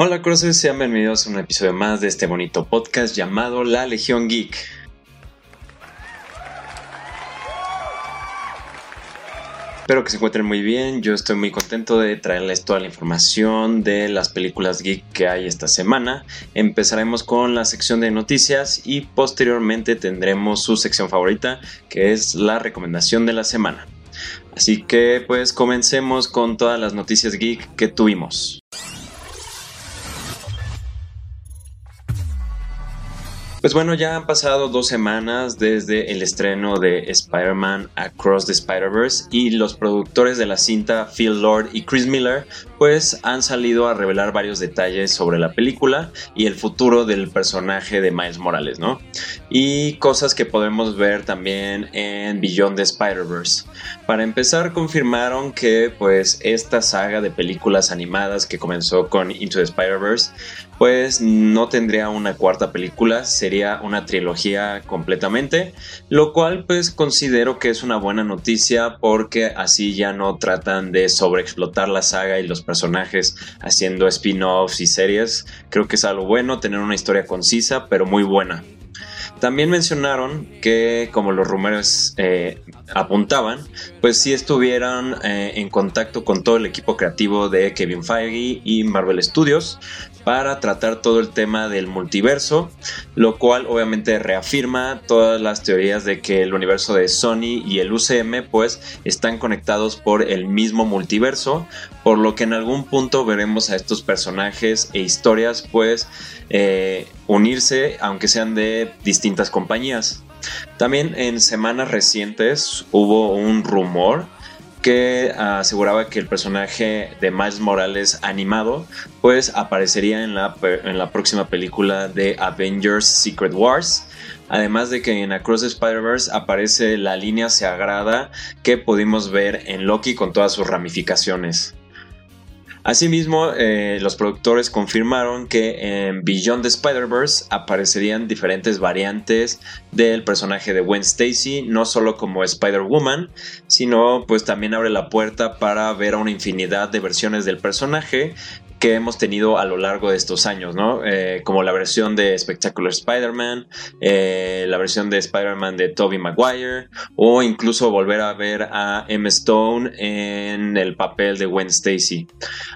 Hola Crosses, sean bienvenidos a un episodio más de este bonito podcast llamado La Legión Geek. Espero que se encuentren muy bien, yo estoy muy contento de traerles toda la información de las películas geek que hay esta semana. Empezaremos con la sección de noticias y posteriormente tendremos su sección favorita que es la recomendación de la semana. Así que pues comencemos con todas las noticias geek que tuvimos. Pues bueno, ya han pasado dos semanas desde el estreno de Spider-Man Across the Spider-Verse y los productores de la cinta Phil Lord y Chris Miller pues han salido a revelar varios detalles sobre la película y el futuro del personaje de Miles Morales, ¿no? Y cosas que podemos ver también en Beyond the Spider-Verse. Para empezar, confirmaron que pues esta saga de películas animadas que comenzó con Into the Spider-Verse pues no tendría una cuarta película, sería una trilogía completamente, lo cual pues considero que es una buena noticia porque así ya no tratan de sobreexplotar la saga y los personajes haciendo spin-offs y series. Creo que es algo bueno tener una historia concisa pero muy buena. También mencionaron que, como los rumores eh, apuntaban, pues sí estuvieran eh, en contacto con todo el equipo creativo de Kevin Feige y Marvel Studios para tratar todo el tema del multiverso, lo cual obviamente reafirma todas las teorías de que el universo de Sony y el UCM pues están conectados por el mismo multiverso, por lo que en algún punto veremos a estos personajes e historias pues eh, unirse aunque sean de distintas compañías. También en semanas recientes hubo un rumor que aseguraba que el personaje de Miles Morales animado pues aparecería en la, en la próxima película de Avengers Secret Wars. Además de que en Across the Spider-Verse aparece la línea sagrada que pudimos ver en Loki con todas sus ramificaciones. Asimismo, eh, los productores confirmaron que en Beyond the Spider-Verse aparecerían diferentes variantes del personaje de Gwen Stacy, no solo como Spider-Woman, sino pues también abre la puerta para ver a una infinidad de versiones del personaje que hemos tenido a lo largo de estos años, ¿no? Eh, como la versión de Spectacular Spider-Man, eh, la versión de Spider-Man de Tobey Maguire, o incluso volver a ver a M. Stone en el papel de Gwen Stacy.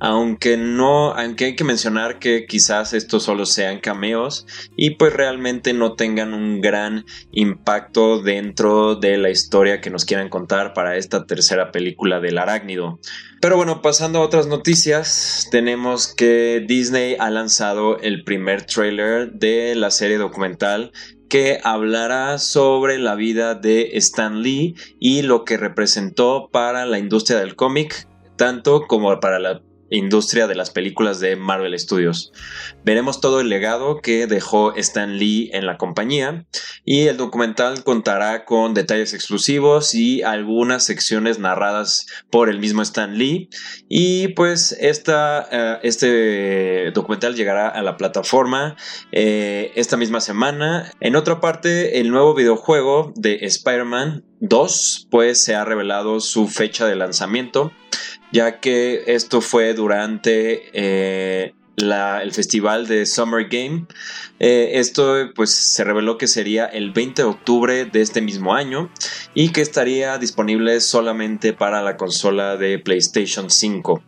Aunque no, aunque hay que mencionar que quizás estos solo sean cameos y pues realmente no tengan un gran impacto dentro de la historia que nos quieran contar para esta tercera película del arácnido. Pero bueno, pasando a otras noticias, tenemos que Disney ha lanzado el primer trailer de la serie documental que hablará sobre la vida de Stan Lee y lo que representó para la industria del cómic, tanto como para la industria de las películas de Marvel Studios. Veremos todo el legado que dejó Stan Lee en la compañía y el documental contará con detalles exclusivos y algunas secciones narradas por el mismo Stan Lee y pues esta, eh, este documental llegará a la plataforma eh, esta misma semana. En otra parte, el nuevo videojuego de Spider-Man 2 pues se ha revelado su fecha de lanzamiento ya que esto fue durante eh, el festival de Summer Game. Eh, esto pues se reveló que sería el 20 de octubre de este mismo año y que estaría disponible solamente para la consola de PlayStation 5.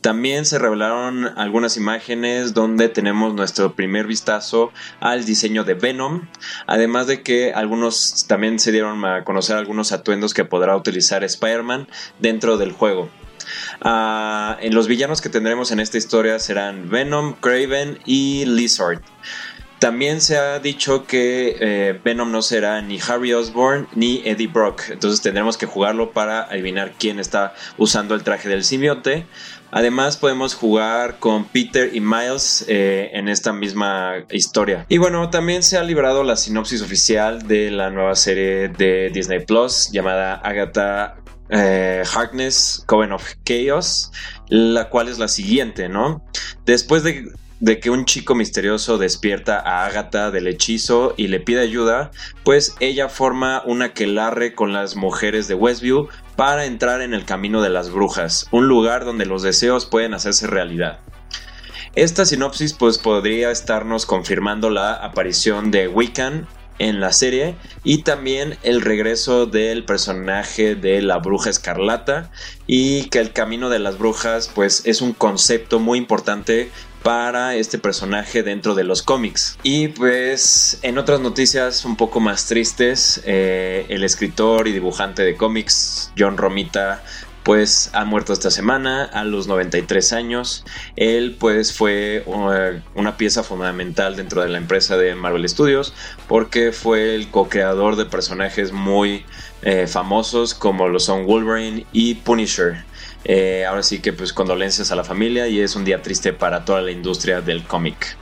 También se revelaron algunas imágenes donde tenemos nuestro primer vistazo al diseño de Venom, además de que algunos también se dieron a conocer algunos atuendos que podrá utilizar Spider-Man dentro del juego. Ah, en los villanos que tendremos en esta historia serán Venom, Craven y Lizard. También se ha dicho que eh, Venom no será ni Harry Osborn ni Eddie Brock. Entonces tendremos que jugarlo para adivinar quién está usando el traje del simbionte. Además podemos jugar con Peter y Miles eh, en esta misma historia. Y bueno, también se ha librado la sinopsis oficial de la nueva serie de Disney Plus llamada Agatha eh, Harkness Coven of Chaos, la cual es la siguiente, ¿no? Después de que un chico misterioso despierta a Agatha del hechizo y le pide ayuda, pues ella forma una aquelarre con las mujeres de Westview para entrar en el camino de las brujas, un lugar donde los deseos pueden hacerse realidad. Esta sinopsis pues podría estarnos confirmando la aparición de Wiccan en la serie y también el regreso del personaje de la bruja escarlata y que el camino de las brujas pues es un concepto muy importante para este personaje dentro de los cómics. Y pues en otras noticias un poco más tristes, eh, el escritor y dibujante de cómics John Romita pues ha muerto esta semana a los 93 años. Él pues fue uh, una pieza fundamental dentro de la empresa de Marvel Studios porque fue el co-creador de personajes muy eh, famosos como lo son Wolverine y Punisher. Eh, ahora sí que pues condolencias a la familia y es un día triste para toda la industria del cómic.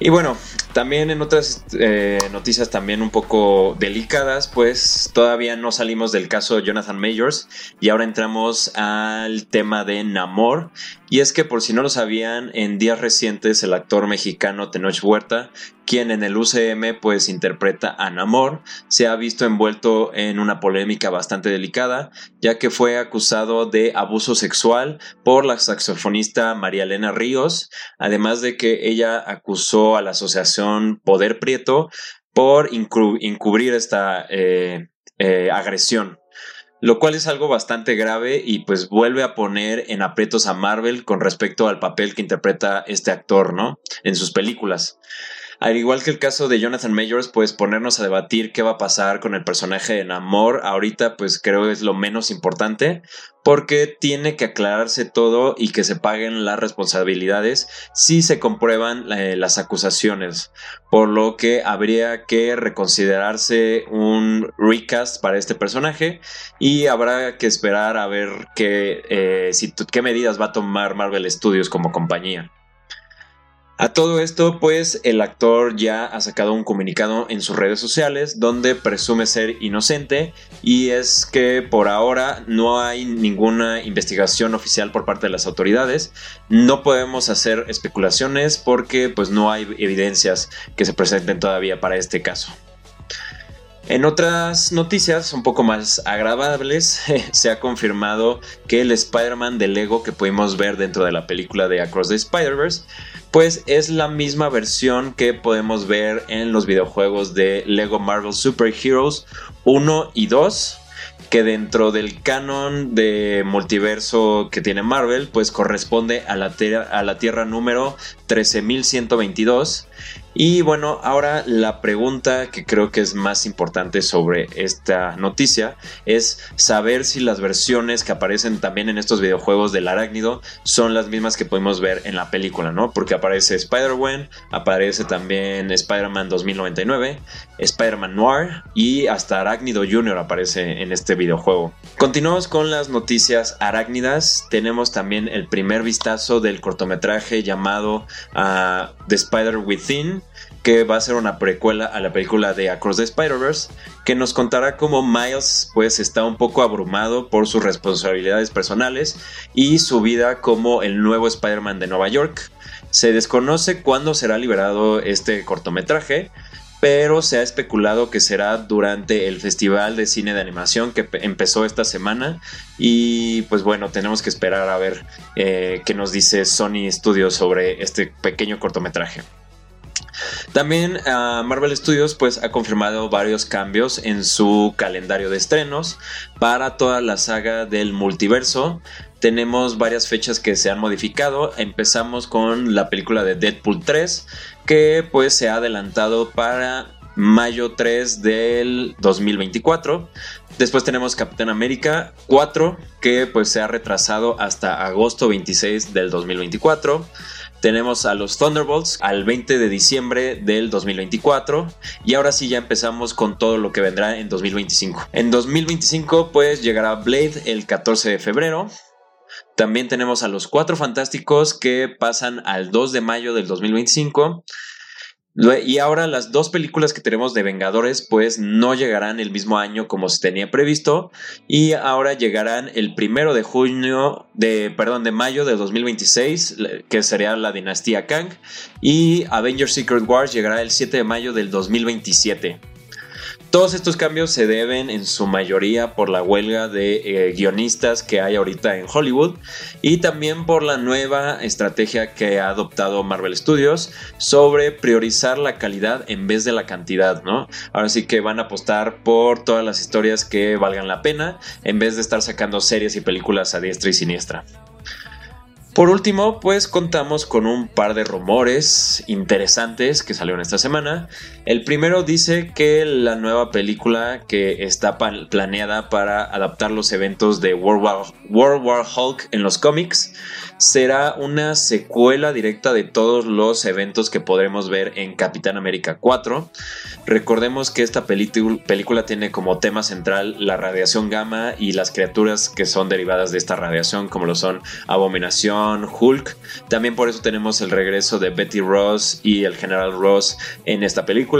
Y bueno, también en otras eh, noticias también un poco delicadas, pues todavía no salimos del caso Jonathan Majors y ahora entramos al tema de Namor. Y es que por si no lo sabían, en días recientes el actor mexicano Tenoch Huerta, quien en el UCM pues interpreta a Namor, se ha visto envuelto en una polémica bastante delicada, ya que fue acusado de abuso sexual por la saxofonista María Elena Ríos, además de que ella acusó a la asociación Poder Prieto por encubrir esta eh, eh, agresión. Lo cual es algo bastante grave y pues vuelve a poner en aprietos a Marvel con respecto al papel que interpreta este actor, ¿no? En sus películas. Al igual que el caso de Jonathan Majors, pues ponernos a debatir qué va a pasar con el personaje de Namor ahorita, pues creo es lo menos importante, porque tiene que aclararse todo y que se paguen las responsabilidades si se comprueban eh, las acusaciones, por lo que habría que reconsiderarse un recast para este personaje y habrá que esperar a ver qué, eh, qué medidas va a tomar Marvel Studios como compañía. A todo esto, pues el actor ya ha sacado un comunicado en sus redes sociales donde presume ser inocente y es que por ahora no hay ninguna investigación oficial por parte de las autoridades. No podemos hacer especulaciones porque pues no hay evidencias que se presenten todavía para este caso. En otras noticias un poco más agradables, se ha confirmado que el Spider-Man de Lego que pudimos ver dentro de la película de Across the Spider-Verse pues es la misma versión que podemos ver en los videojuegos de Lego Marvel Super Heroes 1 y 2 que dentro del canon de multiverso que tiene Marvel, pues corresponde a la, a la Tierra número 13122 y bueno, ahora la pregunta que creo que es más importante sobre esta noticia es saber si las versiones que aparecen también en estos videojuegos del arácnido son las mismas que podemos ver en la película, ¿no? Porque aparece Spider-Man, aparece también Spider-Man 2099, Spider-Man Noir y hasta Arácnido Jr. aparece en este videojuego. Continuamos con las noticias arácnidas. Tenemos también el primer vistazo del cortometraje llamado uh, The Spider Within que va a ser una precuela a la película de Across the Spider-Verse, que nos contará cómo Miles pues está un poco abrumado por sus responsabilidades personales y su vida como el nuevo Spider-Man de Nueva York. Se desconoce cuándo será liberado este cortometraje, pero se ha especulado que será durante el Festival de Cine de Animación que empezó esta semana y pues bueno, tenemos que esperar a ver eh, qué nos dice Sony Studios sobre este pequeño cortometraje. También ah, Marvel Studios pues ha confirmado varios cambios en su calendario de estrenos para toda la saga del multiverso. Tenemos varias fechas que se han modificado. Empezamos con la película de Deadpool 3 que pues se ha adelantado para mayo 3 del 2024. Después tenemos Capitán América 4, que pues se ha retrasado hasta agosto 26 del 2024. Tenemos a los Thunderbolts al 20 de diciembre del 2024 y ahora sí ya empezamos con todo lo que vendrá en 2025. En 2025 pues llegará Blade el 14 de febrero. También tenemos a los Cuatro Fantásticos que pasan al 2 de mayo del 2025. Y ahora las dos películas que tenemos de Vengadores pues no llegarán el mismo año como se tenía previsto y ahora llegarán el primero de junio de perdón de mayo de 2026 que sería la dinastía Kang y Avengers Secret Wars llegará el 7 de mayo del 2027. Todos estos cambios se deben en su mayoría por la huelga de eh, guionistas que hay ahorita en Hollywood y también por la nueva estrategia que ha adoptado Marvel Studios sobre priorizar la calidad en vez de la cantidad, ¿no? Ahora sí que van a apostar por todas las historias que valgan la pena en vez de estar sacando series y películas a diestra y siniestra. Por último, pues contamos con un par de rumores interesantes que salieron esta semana. El primero dice que la nueva película que está planeada para adaptar los eventos de World War, Hulk en los cómics será una secuela directa de todos los eventos que podremos ver en Capitán América 4. Recordemos que esta película tiene como tema central la radiación gamma y las criaturas que son derivadas de esta radiación, como lo son Abominación, Hulk. También por eso tenemos el regreso de Betty Ross y el General Ross en esta película.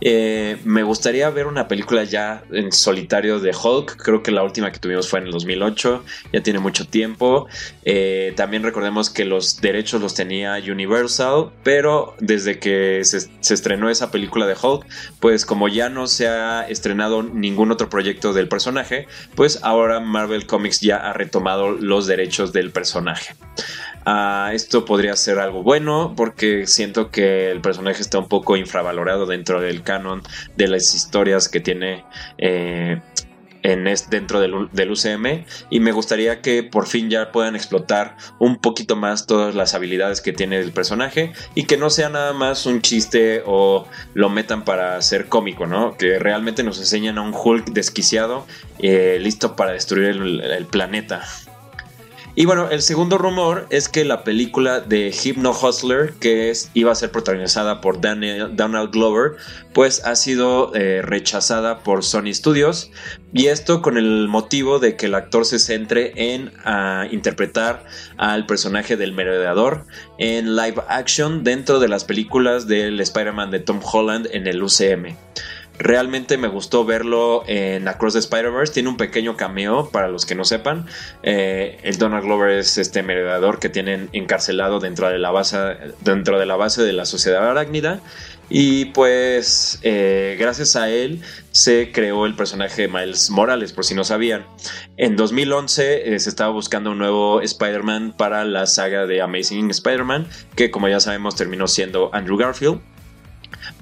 Eh, me gustaría ver una película ya en solitario de Hulk. Creo que la última que tuvimos fue en el 2008. Ya tiene mucho tiempo. Eh, también recordemos que los derechos los tenía Universal. Pero desde que se, se, estrenó esa película de Hulk, pues como ya no se ha estrenado ningún otro proyecto del personaje, pues ahora Marvel Comics ya ha retomado los derechos del personaje. Ah, esto podría ser algo bueno porque siento que el personaje está un poco infravalorado dentro del canon de las historias que tiene eh, en dentro del, UCM y me gustaría que por fin ya puedan explotar un poquito más todas las habilidades que tiene el personaje y que no sea nada más un chiste o lo metan para ser cómico, ¿no? Que realmente nos enseñan a un Hulk desquiciado eh, listo para destruir el planeta. Y bueno, el segundo rumor es que la película de Hypno Hustler, que iba a ser protagonizada por Daniel, Donald Glover, pues ha sido eh, rechazada por Sony Studios. Y esto con el motivo de que el actor se centre en interpretar al personaje del merodeador en live action dentro de las películas del Spider-Man de Tom Holland en el UCM. Realmente me gustó verlo en Across the Spider-Verse. Tiene un pequeño cameo para los que no sepan. Eh, el Donald Glover es este meredador que tienen encarcelado dentro de la base, dentro de la, base de la sociedad arácnida. Y pues eh, gracias a él se creó el personaje Miles Morales, por si no sabían. En 2011 eh, se estaba buscando un nuevo Spider-Man para la saga de Amazing Spider-Man, que como ya sabemos terminó siendo Andrew Garfield.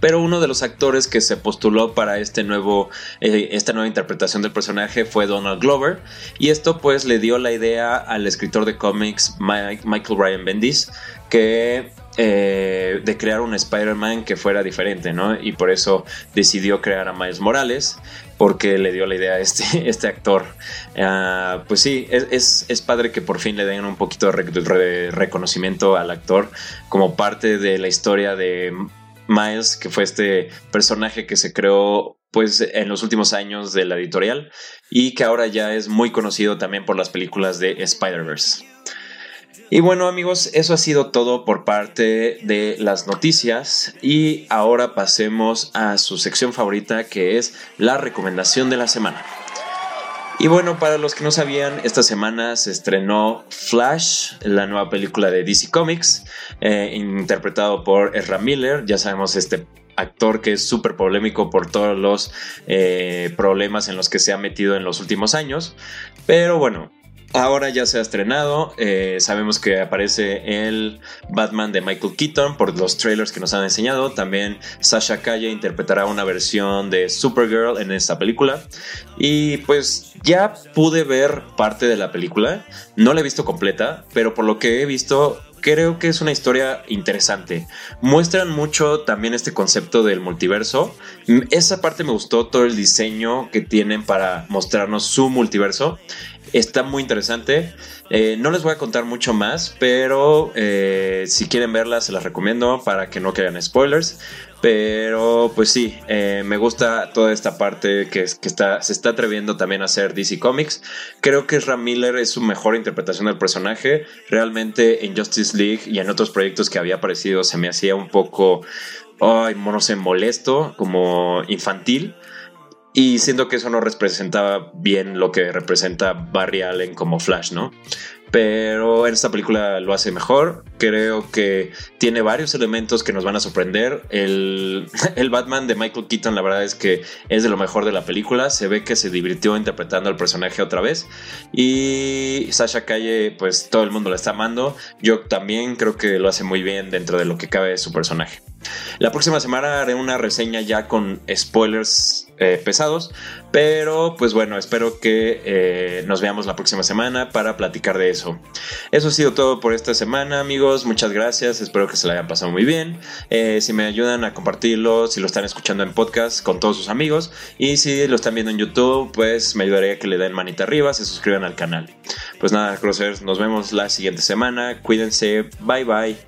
Pero uno de los actores que se postuló para este nuevo, eh, esta nueva interpretación del personaje fue Donald Glover. Y esto pues le dio la idea al escritor de cómics Michael Ryan Bendis que eh, de crear un Spider-Man que fuera diferente, ¿no? Y por eso decidió crear a Miles Morales, porque le dio la idea a este, este actor. Ah, pues sí, es, es, padre que por fin le den un poquito de reconocimiento al actor como parte de la historia de Miles, que fue este personaje que se creó pues en los últimos años de la editorial y que ahora ya es muy conocido también por las películas de Spider-Verse. Y bueno amigos, eso ha sido todo por parte de las noticias y ahora pasemos a su sección favorita que es la recomendación de la semana. Y bueno, para los que no sabían, esta semana se estrenó Flash, la nueva película de DC Comics, eh, interpretado por Ezra Miller. Ya sabemos este actor que es súper polémico por todos los eh, problemas en los que se ha metido en los últimos años. Pero bueno, Ahora ya se ha estrenado, eh, sabemos que aparece el Batman de Michael Keaton por los trailers que nos han enseñado. También Sasha Calle interpretará una versión de Supergirl en esta película. Y pues ya pude ver parte de la película, no la he visto completa, pero por lo que he visto creo que es una historia interesante. Muestran mucho también este concepto del multiverso. Esa parte me gustó, todo el diseño que tienen para mostrarnos su multiverso. Está muy interesante. Eh, no les voy a contar mucho más, pero eh, si quieren verla se las recomiendo para que no queden spoilers. Pero pues sí, eh, me gusta toda esta parte que, está, se está atreviendo también a hacer DC Comics. Creo que Ram Miller es su mejor interpretación del personaje. Realmente en Justice League y en otros proyectos que había aparecido se me hacía un poco, ay, no sé, molesto, como infantil. Y siento que eso no representaba bien lo que representa Barry Allen como Flash, ¿no? Pero en esta película lo hace mejor. Creo que tiene varios elementos que nos van a sorprender. El, el, Batman de Michael Keaton, la verdad es que es de lo mejor de la película. Se ve que se divirtió interpretando al personaje otra vez. Y Sasha Calle, pues todo el mundo la está amando. Yo también creo que lo hace muy bien dentro de lo que cabe de su personaje. La próxima semana haré una reseña ya con spoilers eh, pesados, pero pues bueno, espero que eh, nos veamos la próxima semana para platicar de eso. Eso ha sido todo por esta semana, Muchas gracias, espero que se la hayan pasado muy bien. Eh, si me ayudan a compartirlo, si lo están escuchando en podcast con todos sus amigos y si lo están viendo en YouTube, pues me ayudaría que le den manita arriba, se suscriban al canal. Pues nada, Crossers, nos vemos la siguiente semana. Cuídense, bye bye.